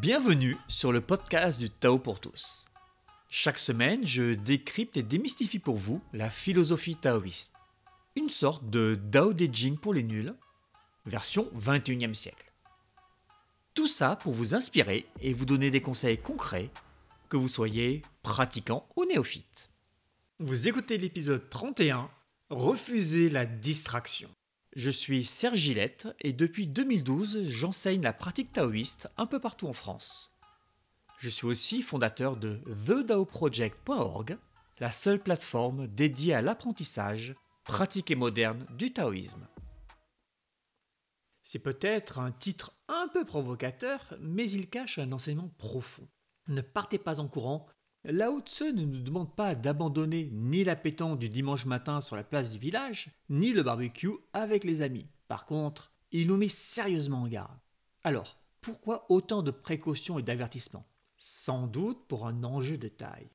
Bienvenue sur le podcast du Tao pour tous. Chaque semaine, je décrypte et démystifie pour vous la philosophie taoïste. Une sorte de Dao De Jing pour les nuls, version 21e siècle. Tout ça pour vous inspirer et vous donner des conseils concrets, que vous soyez pratiquant ou néophyte. Vous écoutez l'épisode 31, Refusez la distraction. Je suis Serge Gillette et depuis 2012, j'enseigne la pratique taoïste un peu partout en France. Je suis aussi fondateur de TheDaoProject.org, la seule plateforme dédiée à l'apprentissage, pratique et moderne du taoïsme. C'est peut-être un titre un peu provocateur, mais il cache un enseignement profond. Ne partez pas en courant, Lao Tse ne nous demande pas d'abandonner ni la pétanque du dimanche matin sur la place du village, ni le barbecue avec les amis. Par contre, il nous met sérieusement en garde. Alors, pourquoi autant de précautions et d'avertissements? Sans doute pour un enjeu de taille.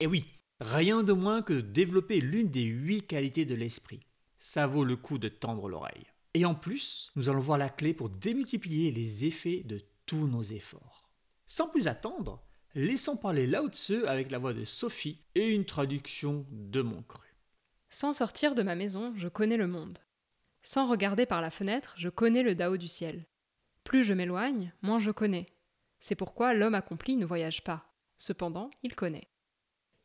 Et oui, rien de moins que de développer l'une des huit qualités de l'esprit. Ça vaut le coup de tendre l'oreille. Et en plus, nous allons voir la clé pour démultiplier les effets de tous nos efforts. Sans plus attendre, Laissons parler Lao Tse avec la voix de Sophie et une traduction de mon cru. Sans sortir de ma maison, je connais le monde. Sans regarder par la fenêtre, je connais le Dao du ciel. Plus je m'éloigne, moins je connais. C'est pourquoi l'homme accompli ne voyage pas. Cependant, il connaît.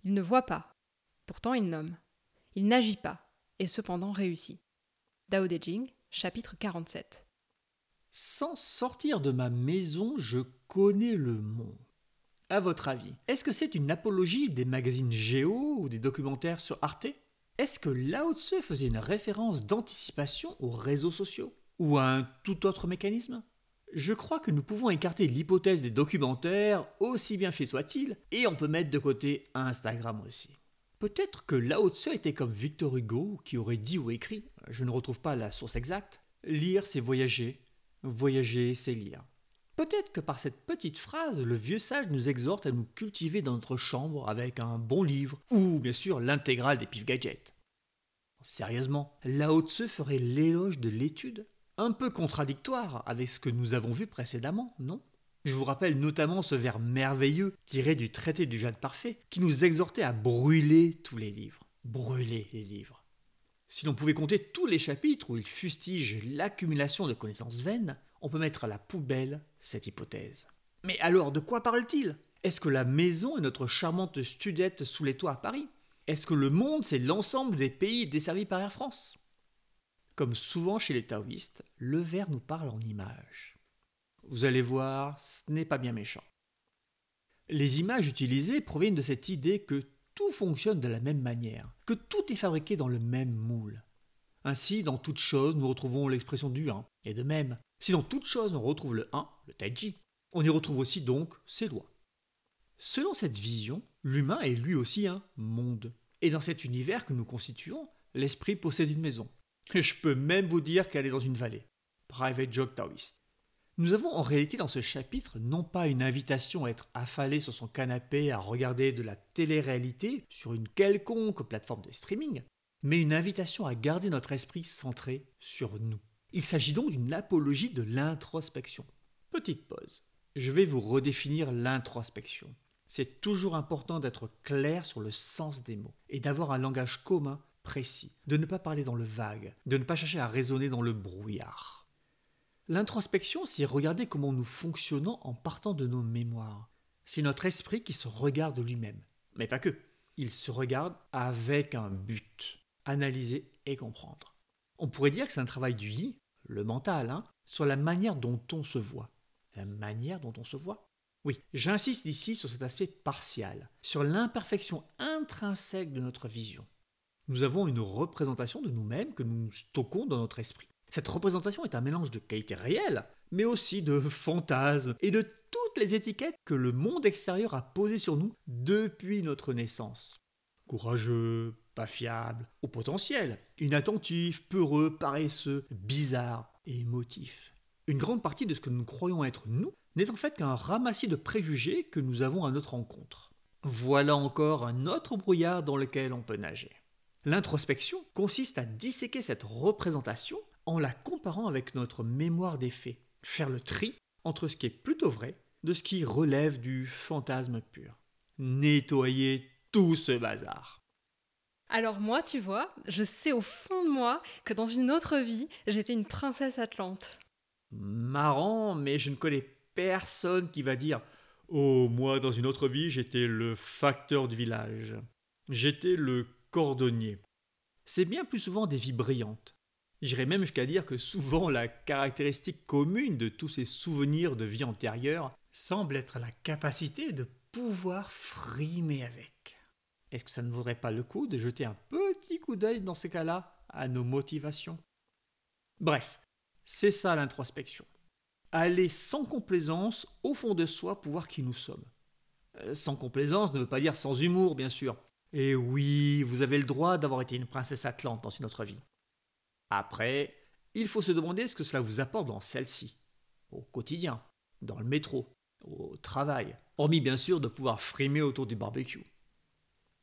Il ne voit pas. Pourtant, il nomme. Il n'agit pas. Et cependant réussit. Dao De Jing, chapitre 47. Sans sortir de ma maison, je connais le monde. À votre avis, est-ce que c'est une apologie des magazines Géo ou des documentaires sur Arte? Est-ce que Lao Tse faisait une référence d'anticipation aux réseaux sociaux Ou à un tout autre mécanisme? Je crois que nous pouvons écarter l'hypothèse des documentaires, aussi bien fait soit-il, et on peut mettre de côté Instagram aussi. Peut-être que Lao Tse était comme Victor Hugo qui aurait dit ou écrit, je ne retrouve pas la source exacte, lire c'est voyager, voyager c'est lire. Peut-être que par cette petite phrase, le vieux sage nous exhorte à nous cultiver dans notre chambre avec un bon livre, ou bien sûr l'intégrale des pif gadgets. Sérieusement, Lao Tse ferait l'éloge de l'étude? Un peu contradictoire avec ce que nous avons vu précédemment, non? Je vous rappelle notamment ce vers merveilleux tiré du traité du Jade Parfait qui nous exhortait à brûler tous les livres. Brûler les livres. Si l'on pouvait compter tous les chapitres où il fustige l'accumulation de connaissances vaines, on peut mettre à la poubelle cette hypothèse. Mais alors, de quoi parle-t-il? Est-ce que la maison est notre charmante studette sous les toits à Paris? Est-ce que le monde, c'est l'ensemble des pays desservis par Air France? Comme souvent chez les taoïstes, le vers nous parle en images. Vous allez voir, ce n'est pas bien méchant. Les images utilisées proviennent de cette idée que tout fonctionne de la même manière, que tout est fabriqué dans le même moule. Ainsi, dans toute chose, nous retrouvons l'expression du 1. Et de même, si dans toute chose on retrouve le 1, le taiji, on y retrouve aussi donc ses lois. Selon cette vision, l'humain est lui aussi un monde. Et dans cet univers que nous constituons, l'esprit possède une maison. Je peux même vous dire qu'elle est dans une vallée. Private joke taoïste. Nous avons en réalité dans ce chapitre non pas une invitation à être affalé sur son canapé à regarder de la télé-réalité sur une quelconque plateforme de streaming, mais une invitation à garder notre esprit centré sur nous. Il s'agit donc d'une apologie de l'introspection. Petite pause. Je vais vous redéfinir l'introspection. C'est toujours important d'être clair sur le sens des mots et d'avoir un langage commun, précis, de ne pas parler dans le vague, de ne pas chercher à raisonner dans le brouillard. L'introspection, c'est regarder comment nous fonctionnons en partant de nos mémoires. C'est notre esprit qui se regarde lui-même. Mais pas que. Il se regarde avec un but. Analyser et comprendre. On pourrait dire que c'est un travail du yi le mental, hein, sur la manière dont on se voit. La manière dont on se voit Oui, j'insiste ici sur cet aspect partial, sur l'imperfection intrinsèque de notre vision. Nous avons une représentation de nous-mêmes que nous stockons dans notre esprit. Cette représentation est un mélange de qualités réelles, mais aussi de fantasmes et de toutes les étiquettes que le monde extérieur a posées sur nous depuis notre naissance. Courageux, pas fiable, au potentiel, inattentif, peureux, paresseux, bizarre et émotif. Une grande partie de ce que nous croyons être nous n'est en fait qu'un ramassis de préjugés que nous avons à notre rencontre. Voilà encore un autre brouillard dans lequel on peut nager. L'introspection consiste à disséquer cette représentation en la comparant avec notre mémoire des faits, faire le tri entre ce qui est plutôt vrai, de ce qui relève du fantasme pur. Nettoyez tout ce bazar. Alors moi, tu vois, je sais au fond de moi que dans une autre vie, j'étais une princesse atlante. Marrant, mais je ne connais personne qui va dire Oh, moi, dans une autre vie, j'étais le facteur du village. J'étais le cordonnier. C'est bien plus souvent des vies brillantes. J'irais même jusqu'à dire que souvent la caractéristique commune de tous ces souvenirs de vie antérieure semble être la capacité de pouvoir frimer avec. Est-ce que ça ne vaudrait pas le coup de jeter un petit coup d'œil dans ces cas-là à nos motivations? Bref, c'est ça l'introspection. Aller sans complaisance au fond de soi pour voir qui nous sommes. Euh, sans complaisance ne veut pas dire sans humour, bien sûr. Et oui, vous avez le droit d'avoir été une princesse atlante dans une autre vie. Après, il faut se demander ce que cela vous apporte dans celle-ci, au quotidien, dans le métro, au travail, hormis bien sûr de pouvoir frimer autour du barbecue.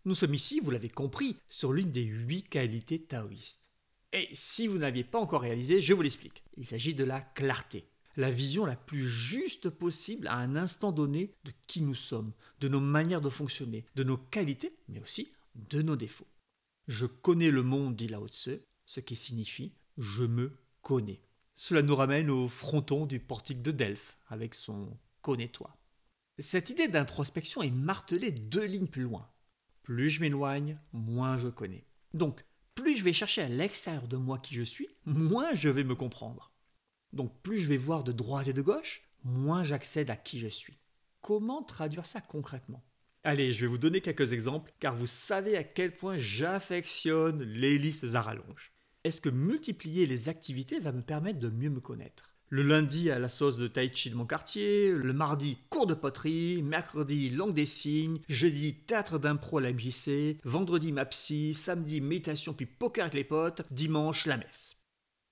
Nous sommes ici, vous l'avez compris, sur l'une des huit qualités taoïstes. Et si vous n'aviez pas encore réalisé, je vous l'explique. Il s'agit de la clarté, la vision la plus juste possible à un instant donné de qui nous sommes, de nos manières de fonctionner, de nos qualités, mais aussi de nos défauts. Je connais le monde, dit Lao Tse, ce qui signifie je me connais. Cela nous ramène au fronton du portique de Delphes, avec son connais-toi. Cette idée d'introspection est martelée deux lignes plus loin. Plus je m'éloigne, moins je connais. Donc, plus je vais chercher à l'extérieur de moi qui je suis, moins je vais me comprendre. Donc plus je vais voir de droite et de gauche, moins j'accède à qui je suis. Comment traduire ça concrètement? Allez, je vais vous donner quelques exemples, car vous savez à quel point j'affectionne les listes à rallonge. Est-ce que multiplier les activités va me permettre de mieux me connaître? Le lundi à la sauce de tai chi de mon quartier, le mardi cours de poterie, mercredi langue des signes, jeudi théâtre d'impro à la MJC, vendredi ma psy, samedi méditation puis poker avec les potes, dimanche la messe.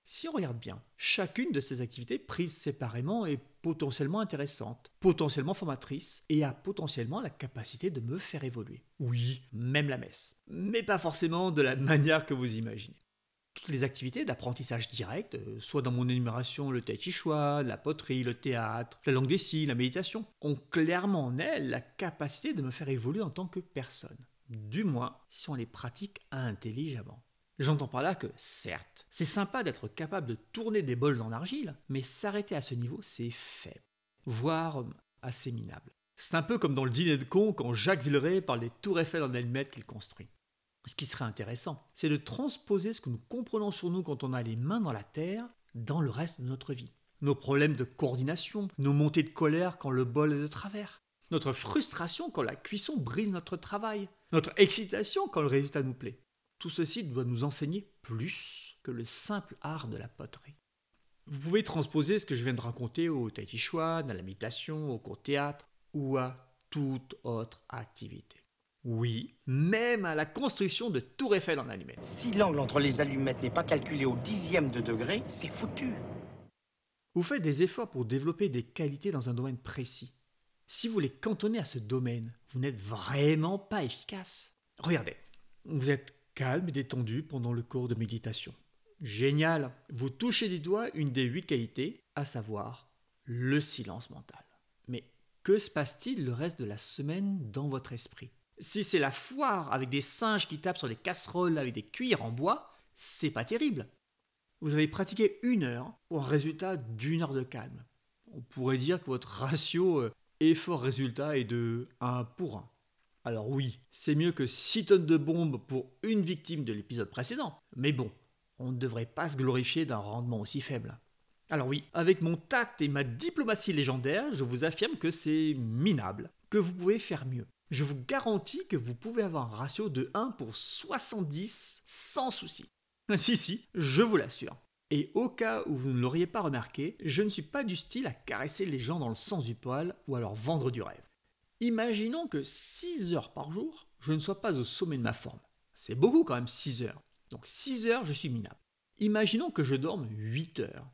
Si on regarde bien, chacune de ces activités prises séparément est potentiellement intéressante, potentiellement formatrice et a potentiellement la capacité de me faire évoluer. Oui, même la messe. Mais pas forcément de la manière que vous imaginez toutes les activités d'apprentissage direct, euh, soit dans mon énumération le tai la poterie, le théâtre, la langue des signes, la méditation, ont clairement en elles la capacité de me faire évoluer en tant que personne. Du moins, si on les pratique intelligemment. J'entends par là que, certes, c'est sympa d'être capable de tourner des bols en argile, mais s'arrêter à ce niveau, c'est faible, voire assez minable. C'est un peu comme dans le dîner de con quand Jacques Villeray parle des tours Eiffel en allumettes qu'il construit. Ce qui serait intéressant, c'est de transposer ce que nous comprenons sur nous quand on a les mains dans la terre dans le reste de notre vie. Nos problèmes de coordination, nos montées de colère quand le bol est de travers, notre frustration quand la cuisson brise notre travail, notre excitation quand le résultat nous plaît. Tout ceci doit nous enseigner plus que le simple art de la poterie. Vous pouvez transposer ce que je viens de raconter au tai chi à la au court théâtre ou à toute autre activité. Oui, même à la construction de Tour Eiffel en allumettes. Si l'angle entre les allumettes n'est pas calculé au dixième de degré, c'est foutu. Vous faites des efforts pour développer des qualités dans un domaine précis. Si vous les cantonnez à ce domaine, vous n'êtes vraiment pas efficace. Regardez, vous êtes calme et détendu pendant le cours de méditation. Génial, vous touchez du doigt une des huit qualités, à savoir le silence mental. Mais que se passe-t-il le reste de la semaine dans votre esprit? Si c'est la foire avec des singes qui tapent sur des casseroles avec des cuirs en bois, c'est pas terrible. Vous avez pratiqué une heure pour un résultat d'une heure de calme. On pourrait dire que votre ratio euh, effort-résultat est de 1 pour 1. Alors oui, c'est mieux que 6 tonnes de bombes pour une victime de l'épisode précédent, mais bon, on ne devrait pas se glorifier d'un rendement aussi faible. Alors oui, avec mon tact et ma diplomatie légendaire, je vous affirme que c'est minable, que vous pouvez faire mieux je vous garantis que vous pouvez avoir un ratio de 1 pour 70 sans souci. Si, si, je vous l'assure. Et au cas où vous ne l'auriez pas remarqué, je ne suis pas du style à caresser les gens dans le sens du poil ou à leur vendre du rêve. Imaginons que 6 heures par jour, je ne sois pas au sommet de ma forme. C'est beaucoup quand même 6 heures. Donc 6 heures, je suis minable. Imaginons que je dorme 8 heures.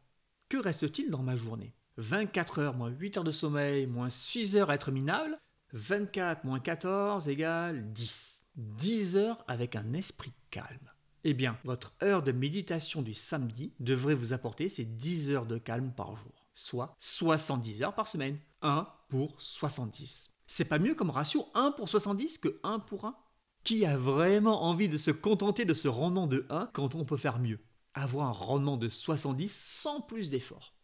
Que reste-t-il dans ma journée? 24 heures moins 8 heures de sommeil moins 6 heures à être minable 24 moins 14 égale 10. 10 heures avec un esprit calme. Eh bien, votre heure de méditation du samedi devrait vous apporter ces 10 heures de calme par jour, soit 70 heures par semaine. 1 pour 70. C'est pas mieux comme ratio 1 pour 70 que 1 pour 1 Qui a vraiment envie de se contenter de ce rendement de 1 quand on peut faire mieux? Avoir un rendement de 70 sans plus d'efforts.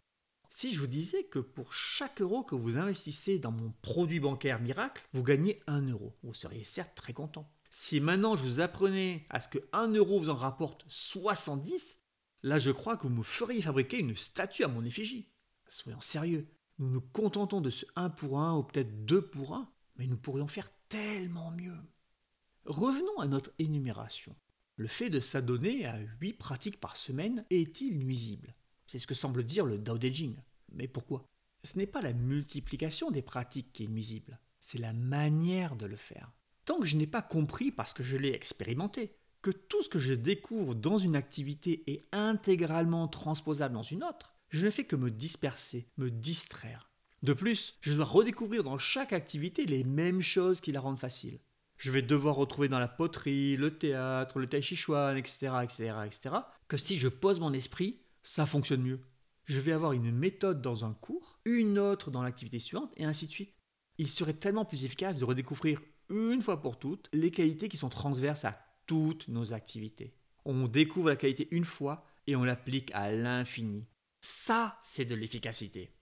Si je vous disais que pour chaque euro que vous investissez dans mon produit bancaire miracle, vous gagnez 1 euro, vous seriez certes très content. Si maintenant je vous apprenais à ce que 1 euro vous en rapporte 70, là je crois que vous me feriez fabriquer une statue à mon effigie. Soyons sérieux, nous nous contentons de ce 1 pour 1 ou peut-être 2 pour 1, mais nous pourrions faire tellement mieux. Revenons à notre énumération. Le fait de s'adonner à 8 pratiques par semaine est-il nuisible? C'est ce que semble dire le Dao De Jing. Mais pourquoi? Ce n'est pas la multiplication des pratiques qui est nuisible, c'est la manière de le faire. Tant que je n'ai pas compris, parce que je l'ai expérimenté, que tout ce que je découvre dans une activité est intégralement transposable dans une autre, je ne fais que me disperser, me distraire. De plus, je dois redécouvrir dans chaque activité les mêmes choses qui la rendent facile. Je vais devoir retrouver dans la poterie, le théâtre, le tai chi chuan, etc., etc., etc., que si je pose mon esprit, ça fonctionne mieux. Je vais avoir une méthode dans un cours, une autre dans l'activité suivante, et ainsi de suite. Il serait tellement plus efficace de redécouvrir une fois pour toutes les qualités qui sont transverses à toutes nos activités. On découvre la qualité une fois et on l'applique à l'infini. Ça, c'est de l'efficacité.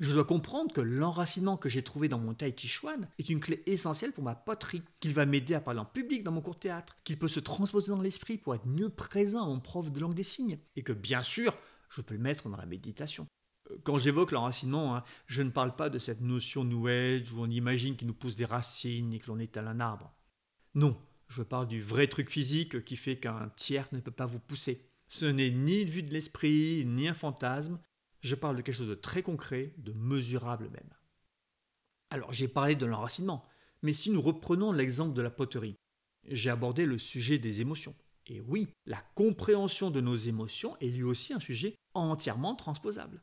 Je dois comprendre que l'enracinement que j'ai trouvé dans mon Tai Chi Chuan est une clé essentielle pour ma poterie, qu'il va m'aider à parler en public dans mon cours théâtre, qu'il peut se transposer dans l'esprit pour être mieux présent à mon prof de langue des signes, et que bien sûr, je peux le mettre dans la méditation. Euh, quand j'évoque l'enracinement, hein, je ne parle pas de cette notion New où on imagine qu'il nous pousse des racines et que l'on étale un arbre. Non, je parle du vrai truc physique qui fait qu'un tiers ne peut pas vous pousser. Ce n'est ni une vue de l'esprit, ni un fantasme. Je parle de quelque chose de très concret, de mesurable même. Alors j'ai parlé de l'enracinement, mais si nous reprenons l'exemple de la poterie, j'ai abordé le sujet des émotions. Et oui, la compréhension de nos émotions est lui aussi un sujet entièrement transposable.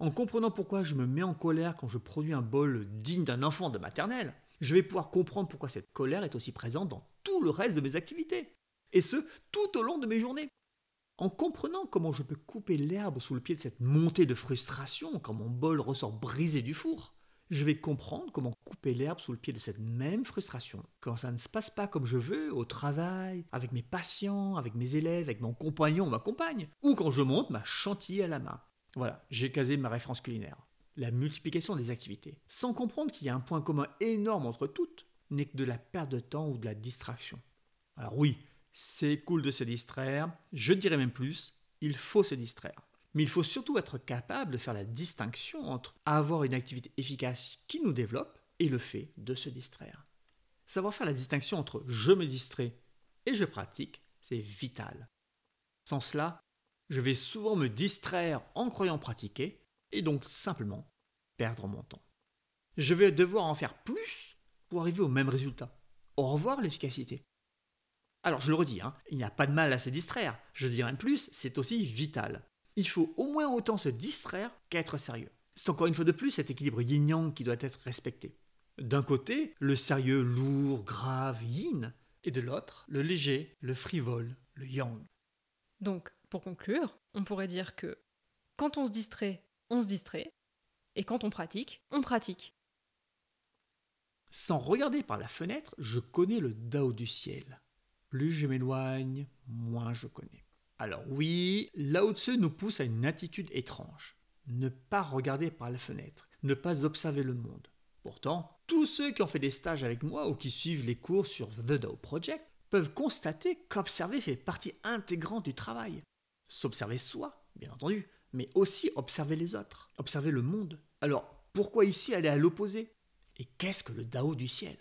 En comprenant pourquoi je me mets en colère quand je produis un bol digne d'un enfant de maternelle, je vais pouvoir comprendre pourquoi cette colère est aussi présente dans tout le reste de mes activités. Et ce, tout au long de mes journées. En comprenant comment je peux couper l'herbe sous le pied de cette montée de frustration quand mon bol ressort brisé du four, je vais comprendre comment couper l'herbe sous le pied de cette même frustration quand ça ne se passe pas comme je veux au travail, avec mes patients, avec mes élèves, avec mon compagnon ou ma compagne, ou quand je monte ma chantilly à la main. Voilà, j'ai casé ma référence culinaire. La multiplication des activités, sans comprendre qu'il y a un point commun énorme entre toutes, n'est que de la perte de temps ou de la distraction. Alors oui, c'est cool de se distraire, je dirais même plus, il faut se distraire. Mais il faut surtout être capable de faire la distinction entre avoir une activité efficace qui nous développe et le fait de se distraire. Savoir faire la distinction entre je me distrais et je pratique, c'est vital. Sans cela, je vais souvent me distraire en croyant pratiquer et donc simplement perdre mon temps. Je vais devoir en faire plus pour arriver au même résultat. Au revoir l'efficacité. Alors je le redis, hein, il n'y a pas de mal à se distraire. Je dirais même plus, c'est aussi vital. Il faut au moins autant se distraire qu'être sérieux. C'est encore une fois de plus cet équilibre yin-yang qui doit être respecté. D'un côté, le sérieux, lourd, grave, yin, et de l'autre, le léger, le frivole, le yang. Donc, pour conclure, on pourrait dire que quand on se distrait, on se distrait, et quand on pratique, on pratique. Sans regarder par la fenêtre, je connais le Dao du ciel. Plus je m'éloigne, moins je connais. Alors oui, Lao Tzu nous pousse à une attitude étrange. Ne pas regarder par la fenêtre, ne pas observer le monde. Pourtant, tous ceux qui ont fait des stages avec moi ou qui suivent les cours sur The Dao Project peuvent constater qu'observer fait partie intégrante du travail s'observer soi, bien entendu, mais aussi observer les autres, observer le monde. Alors, pourquoi ici aller à l'opposé? Et qu'est-ce que le Dao du ciel?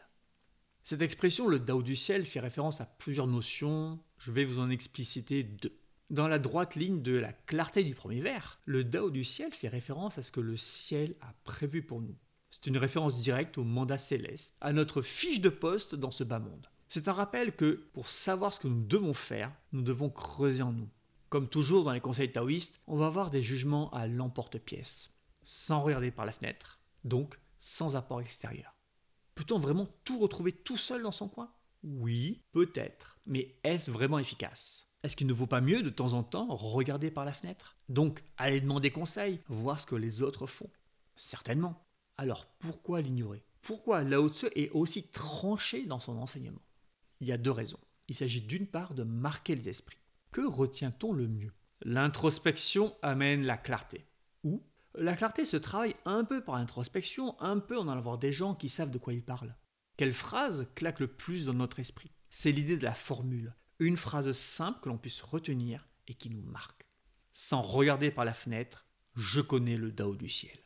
Cette expression, le Dao du ciel, fait référence à plusieurs notions, je vais vous en expliciter deux. Dans la droite ligne de la clarté du premier vers, le Dao du ciel fait référence à ce que le ciel a prévu pour nous. C'est une référence directe au mandat céleste, à notre fiche de poste dans ce bas monde. C'est un rappel que pour savoir ce que nous devons faire, nous devons creuser en nous. Comme toujours dans les conseils taoïstes, on va avoir des jugements à l'emporte-pièce, sans regarder par la fenêtre, donc sans apport extérieur. Peut-on vraiment tout retrouver tout seul dans son coin? Oui, peut-être, mais est-ce vraiment efficace? Est-ce qu'il ne vaut pas mieux de temps en temps regarder par la fenêtre? Donc, aller demander conseil, voir ce que les autres font Certainement. Alors pourquoi l'ignorer? Pourquoi Lao Tse est aussi tranché dans son enseignement? Il y a deux raisons. Il s'agit d'une part de marquer les esprits. Que retient-on le mieux? L'introspection amène la clarté. Ou la clarté se travaille un peu par l'introspection, un peu en allant voir des gens qui savent de quoi ils parlent. Quelle phrase claque le plus dans notre esprit? C'est l'idée de la formule. Une phrase simple que l'on puisse retenir et qui nous marque. Sans regarder par la fenêtre, je connais le Dao du ciel.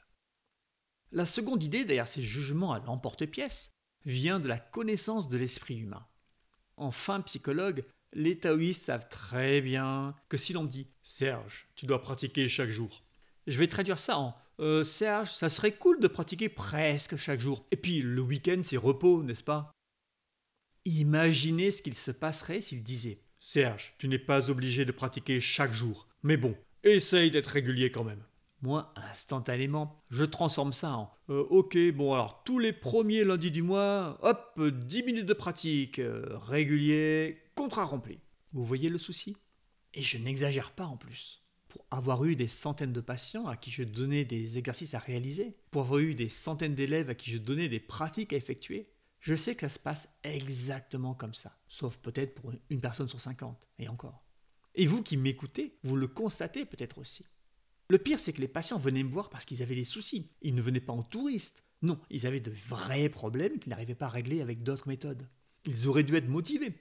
La seconde idée derrière ces jugements à l'emporte-pièce vient de la connaissance de l'esprit humain. Enfin, psychologue, les taoïstes savent très bien que si l'on dit Serge, tu dois pratiquer chaque jour, je vais traduire ça en euh, Serge, ça serait cool de pratiquer presque chaque jour. Et puis le week-end, c'est repos, n'est-ce pas? Imaginez ce qu'il se passerait s'il disait Serge, tu n'es pas obligé de pratiquer chaque jour, mais bon, essaye d'être régulier quand même. Moi, instantanément, je transforme ça en euh, Ok, bon alors, tous les premiers lundis du mois, hop, 10 minutes de pratique, euh, régulier, contrat rempli. Vous voyez le souci? Et je n'exagère pas en plus. Pour avoir eu des centaines de patients à qui je donnais des exercices à réaliser, pour avoir eu des centaines d'élèves à qui je donnais des pratiques à effectuer, je sais que ça se passe exactement comme ça, sauf peut-être pour une personne sur 50, et encore. Et vous qui m'écoutez, vous le constatez peut-être aussi. Le pire, c'est que les patients venaient me voir parce qu'ils avaient des soucis. Ils ne venaient pas en touriste. Non, ils avaient de vrais problèmes qu'ils n'arrivaient pas à régler avec d'autres méthodes. Ils auraient dû être motivés.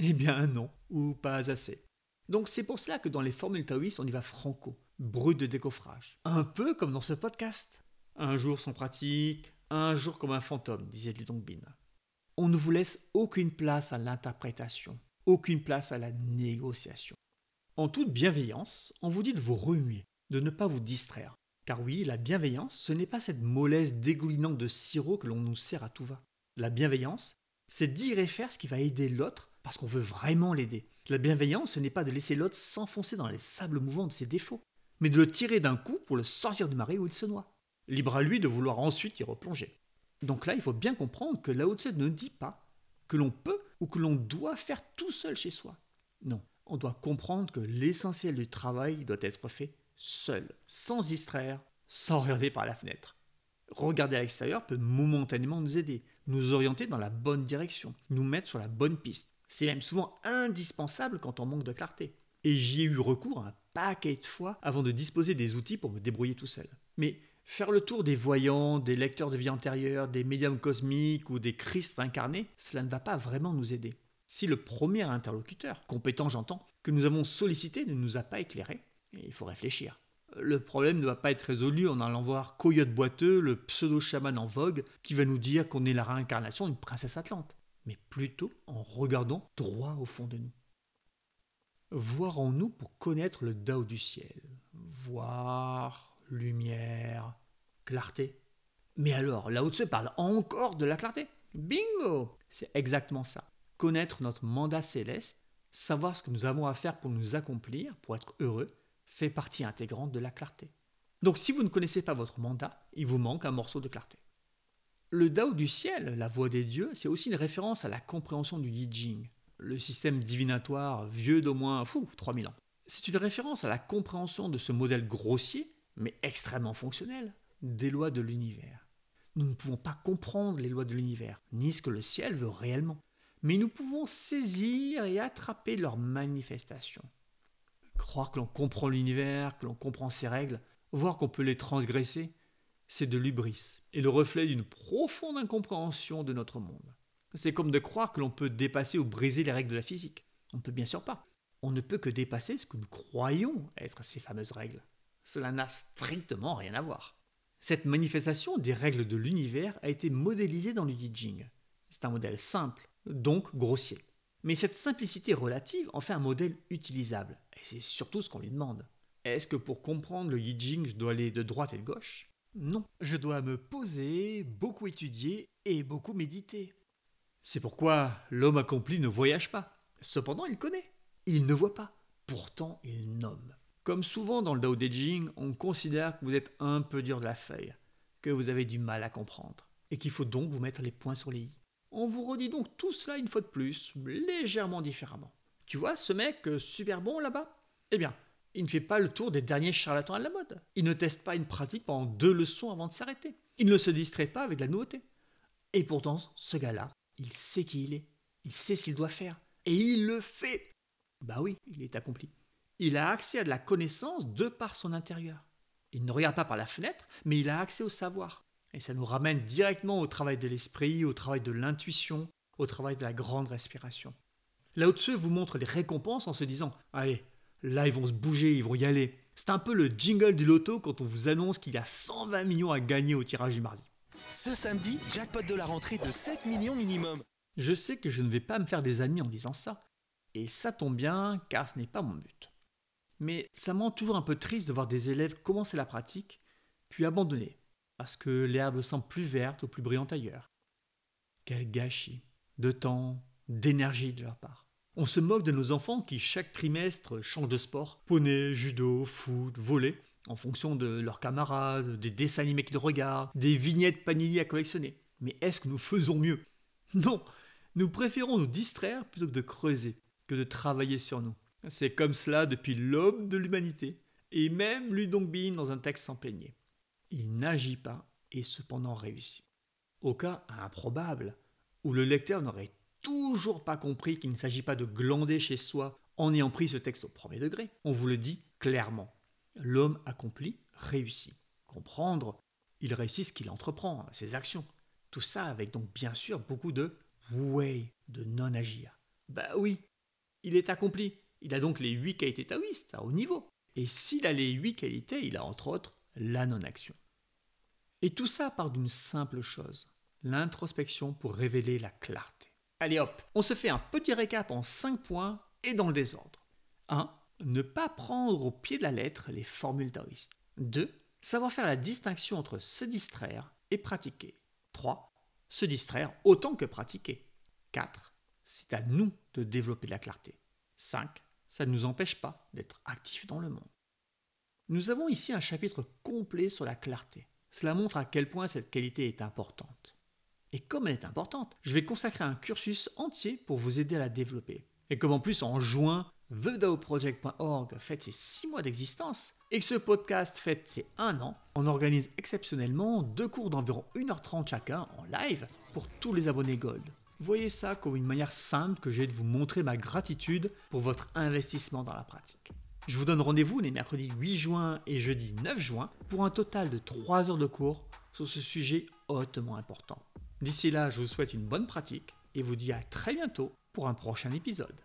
Eh bien non, ou pas assez. Donc c'est pour cela que dans les formules taoïstes, on y va franco, brut de décoffrage. Un peu comme dans ce podcast. Un jour sans pratique, un jour comme un fantôme, disait Ludong Bin. On ne vous laisse aucune place à l'interprétation, aucune place à la négociation. En toute bienveillance, on vous dit de vous remuer, de ne pas vous distraire. Car oui, la bienveillance, ce n'est pas cette mollesse dégoulinante de sirop que l'on nous sert à tout va. La bienveillance, c'est dire et faire ce qui va aider l'autre parce qu'on veut vraiment l'aider. La bienveillance, ce n'est pas de laisser l'autre s'enfoncer dans les sables mouvants de ses défauts, mais de le tirer d'un coup pour le sortir du marais où il se noie. Libre à lui de vouloir ensuite y replonger. Donc là, il faut bien comprendre que Lao Tse ne dit pas que l'on peut ou que l'on doit faire tout seul chez soi. Non, on doit comprendre que l'essentiel du travail doit être fait seul, sans distraire, sans regarder par la fenêtre. Regarder à l'extérieur peut momentanément nous aider, nous orienter dans la bonne direction, nous mettre sur la bonne piste. C'est même souvent indispensable quand on manque de clarté. Et j'y ai eu recours un paquet de fois avant de disposer des outils pour me débrouiller tout seul. Mais faire le tour des voyants, des lecteurs de vie antérieure, des médiums cosmiques ou des Christ incarnés, cela ne va pas vraiment nous aider. Si le premier interlocuteur, compétent j'entends, que nous avons sollicité ne nous a pas éclairé, il faut réfléchir. Le problème ne va pas être résolu en allant voir Coyote Boiteux, le pseudo-chaman en vogue, qui va nous dire qu'on est la réincarnation d'une princesse atlante, mais plutôt en regardant droit au fond de nous. Voir en nous pour connaître le Dao du ciel. Voir, lumière, clarté. Mais alors, Lao Tse parle encore de la clarté. Bingo C'est exactement ça. Connaître notre mandat céleste, savoir ce que nous avons à faire pour nous accomplir, pour être heureux, fait partie intégrante de la clarté. Donc si vous ne connaissez pas votre mandat, il vous manque un morceau de clarté. Le Dao du ciel, la voix des dieux, c'est aussi une référence à la compréhension du Yi Jing, le système divinatoire vieux d'au moins fou, 3000 ans. C'est une référence à la compréhension de ce modèle grossier, mais extrêmement fonctionnel, des lois de l'univers. Nous ne pouvons pas comprendre les lois de l'univers, ni ce que le ciel veut réellement, mais nous pouvons saisir et attraper leurs manifestations croire que l'on comprend l'univers, que l'on comprend ses règles, voir qu'on peut les transgresser, c'est de l'ubris et le reflet d'une profonde incompréhension de notre monde. C'est comme de croire que l'on peut dépasser ou briser les règles de la physique. On ne peut bien sûr pas. On ne peut que dépasser ce que nous croyons être ces fameuses règles. Cela n'a strictement rien à voir. Cette manifestation des règles de l'univers a été modélisée dans le Yi Jing. C'est un modèle simple, donc grossier. Mais cette simplicité relative en fait un modèle utilisable. Et c'est surtout ce qu'on lui demande. Est-ce que pour comprendre le Yi Jing, je dois aller de droite et de gauche? Non. Je dois me poser, beaucoup étudier et beaucoup méditer. C'est pourquoi l'homme accompli ne voyage pas. Cependant, il connaît. Il ne voit pas. Pourtant, il nomme. Comme souvent dans le Dao De Jing, on considère que vous êtes un peu dur de la feuille, que vous avez du mal à comprendre, et qu'il faut donc vous mettre les points sur les i. On vous redit donc tout cela une fois de plus, légèrement différemment. Tu vois ce mec euh, super bon là-bas? Eh bien, Il ne fait pas le tour des derniers charlatans à la mode. Il ne teste pas une pratique pendant deux leçons avant de s'arrêter. Il ne se distrait pas avec la nouveauté. Et pourtant, ce gars-là, il sait qui il est. Il sait ce qu'il doit faire. Et il le fait. Bah oui, il est accompli. Il a accès à de la connaissance de par son intérieur. Il ne regarde pas par la fenêtre, mais il a accès au savoir. Et ça nous ramène directement au travail de l'esprit, au travail de l'intuition, au travail de la grande respiration. Lao Tzu vous montre les récompenses en se disant Allez, là ils vont se bouger, ils vont y aller. C'est un peu le jingle du loto quand on vous annonce qu'il y a 120 millions à gagner au tirage du mardi. Ce samedi, jackpot de la rentrée de 7 millions minimum. Je sais que je ne vais pas me faire des amis en disant ça. Et ça tombe bien, car ce n'est pas mon but. Mais ça me rend toujours un peu triste de voir des élèves commencer la pratique, puis abandonner, parce que l'herbe semble plus verte ou plus brillante ailleurs. Quel gâchis de temps, d'énergie de leur part. On se moque de nos enfants qui chaque trimestre changent de sport, poney, judo, foot, volley, en fonction de leurs camarades, des dessins animés qu'ils regardent, des vignettes Panini à collectionner. Mais est-ce que nous faisons mieux? Non, nous préférons nous distraire plutôt que de creuser, que de travailler sur nous. C'est comme cela depuis l'aube de l'humanité. Et même Ludongbin dans un texte s'en plaignait. Il n'agit pas et cependant réussit. Au cas improbable où le lecteur n'aurait toujours pas compris qu'il ne s'agit pas de glander chez soi en ayant pris ce texte au premier degré. On vous le dit clairement. L'homme accompli réussit. Comprendre, il réussit ce qu'il entreprend, ses actions. Tout ça avec donc bien sûr beaucoup de way, de non-agir. Bah oui, il est accompli. Il a donc les huit qualités taoïstes à haut niveau. Et s'il a les huit qualités, il a entre autres la non-action. Et tout ça part d'une simple chose, l'introspection pour révéler la clarté. Allez hop, on se fait un petit récap en 5 points et dans le désordre. 1. Ne pas prendre au pied de la lettre les formules taoïstes. 2. Savoir faire la distinction entre se distraire et pratiquer. 3. Se distraire autant que pratiquer. 4. C'est à nous de développer la clarté. 5. Ça ne nous empêche pas d'être actifs dans le monde. Nous avons ici un chapitre complet sur la clarté. Cela montre à quel point cette qualité est importante. Et comme elle est importante, je vais consacrer un cursus entier pour vous aider à la développer. Et comme en plus en juin, TheDAOProject.org fête ses 6 mois d'existence et que ce podcast fête ses 1 an, on organise exceptionnellement deux cours d'environ 1h30 chacun en live pour tous les abonnés Gold. Voyez ça comme une manière simple que j'ai de vous montrer ma gratitude pour votre investissement dans la pratique. Je vous donne rendez-vous les mercredis 8 juin et jeudi 9 juin pour un total de 3 heures de cours sur ce sujet hautement important. D'ici là, je vous souhaite une bonne pratique et vous dis à très bientôt pour un prochain épisode.